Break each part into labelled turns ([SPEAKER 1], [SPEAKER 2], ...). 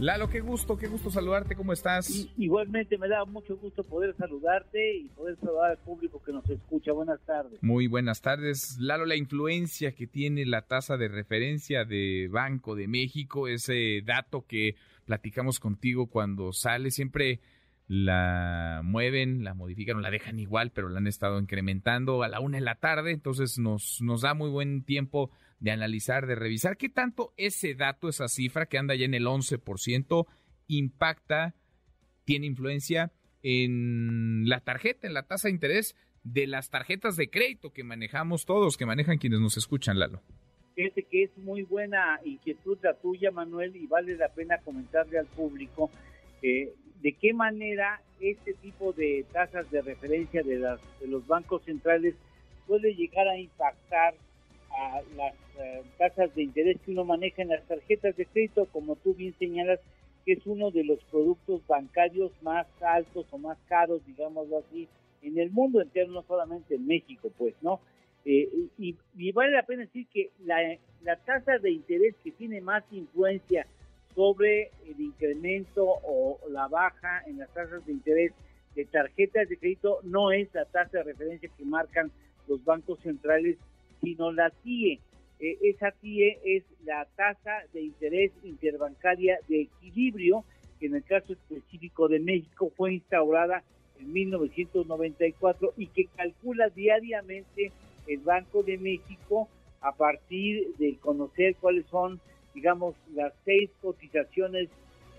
[SPEAKER 1] Lalo, qué gusto, qué gusto saludarte, ¿cómo estás?
[SPEAKER 2] igualmente me da mucho gusto poder saludarte y poder saludar al público que nos escucha. Buenas tardes.
[SPEAKER 1] Muy buenas tardes. Lalo, la influencia que tiene la tasa de referencia de Banco de México, ese dato que platicamos contigo cuando sale, siempre la mueven, la modifican o la dejan igual, pero la han estado incrementando a la una de la tarde, entonces nos, nos da muy buen tiempo de analizar, de revisar qué tanto ese dato, esa cifra que anda ya en el 11%, impacta, tiene influencia en la tarjeta, en la tasa de interés de las tarjetas de crédito que manejamos todos, que manejan quienes nos escuchan, Lalo.
[SPEAKER 2] Fíjate que es muy buena inquietud la tuya, Manuel, y vale la pena comentarle al público eh, de qué manera este tipo de tasas de referencia de, las, de los bancos centrales puede llegar a impactar a las eh, tasas de interés que uno maneja en las tarjetas de crédito, como tú bien señalas, que es uno de los productos bancarios más altos o más caros, digámoslo así, en el mundo entero, no solamente en México, pues, ¿no? Eh, y, y, vale la pena decir que la, la tasa de interés que tiene más influencia sobre el incremento o la baja en las tasas de interés de tarjetas de crédito no es la tasa de referencia que marcan los bancos centrales, sino la TIE. Eh, esa TIE es la tasa de interés interbancaria de equilibrio, que en el caso específico de México fue instaurada en 1994 y que calcula diariamente el Banco de México a partir de conocer cuáles son digamos, las seis cotizaciones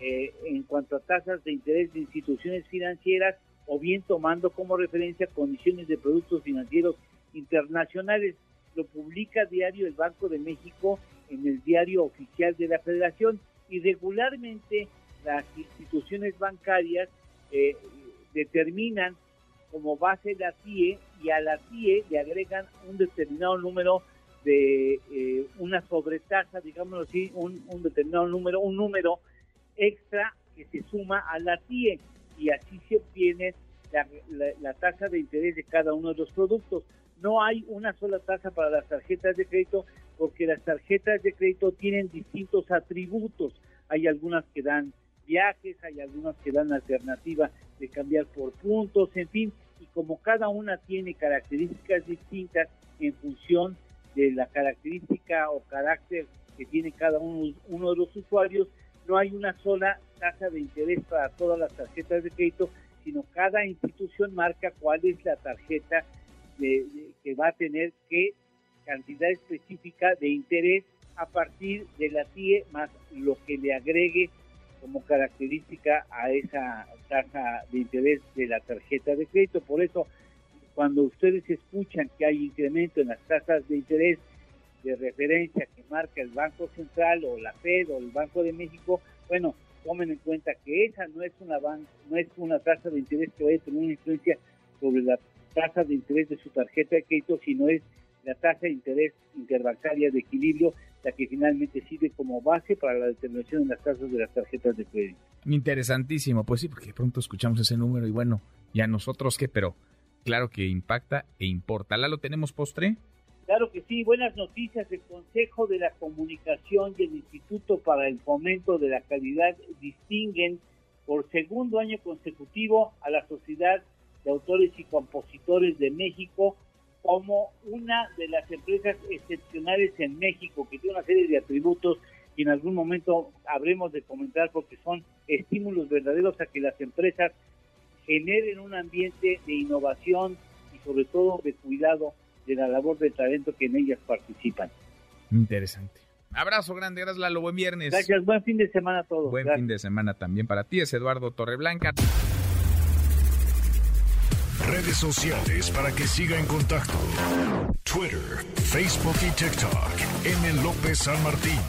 [SPEAKER 2] eh, en cuanto a tasas de interés de instituciones financieras o bien tomando como referencia condiciones de productos financieros internacionales. Lo publica diario el Banco de México en el diario oficial de la Federación y regularmente las instituciones bancarias eh, determinan como base la TIE y a la TIE le agregan un determinado número de eh, una sobretasa, digámoslo así, un, determinado número, un número extra que se suma a la TIE y así se obtiene la, tasa de interés de cada uno de los productos. No hay una sola tasa para las tarjetas de crédito porque las tarjetas de crédito tienen distintos atributos. Hay algunas que dan viajes, hay algunas que dan alternativa de cambiar por puntos, en fin, y como cada una tiene características distintas en función de la característica o carácter que tiene cada uno, de los usuarios, no hay una sola tasa de interés para todas las tarjetas de crédito, sino cada institución marca cuál es la tarjeta que va a tener qué cantidad específica de interés a partir de la TIE más lo que le agregue como característica a esa tasa de interés de la tarjeta de crédito. Por eso cuando ustedes escuchan que hay incremento en las tasas de interés de referencia que marca el Banco Central o la Fed o el Banco de México, bueno, tomen en cuenta que esa no es una no es una tasa de interés que vaya a tener una influencia sobre la tasa de interés de su tarjeta de crédito, sino es la tasa de interés interbancaria de equilibrio la que finalmente sirve como base para la determinación de las tasas de las tarjetas de crédito.
[SPEAKER 1] Interesantísimo, pues sí, porque pronto escuchamos ese número y bueno, ya nosotros qué, pero claro que impacta e importa. ¿La lo tenemos postre?
[SPEAKER 2] Claro que sí, buenas noticias. El Consejo de la Comunicación y el Instituto para el Fomento de la Calidad distinguen por segundo año consecutivo a la Sociedad de Autores y Compositores de México como una de las empresas excepcionales en México, que tiene una serie de atributos y en algún momento habremos de comentar porque son estímulos verdaderos a que las empresas generen un ambiente de innovación y sobre todo de cuidado de la labor de talento que en ellas participan.
[SPEAKER 1] Interesante. Abrazo grande, gracias Lalo, buen viernes.
[SPEAKER 2] Gracias, buen fin de semana a todos.
[SPEAKER 1] Buen fin de semana también para ti, es Eduardo Torreblanca.
[SPEAKER 3] Redes sociales para que siga en contacto: Twitter, Facebook y TikTok. M. López San Martín.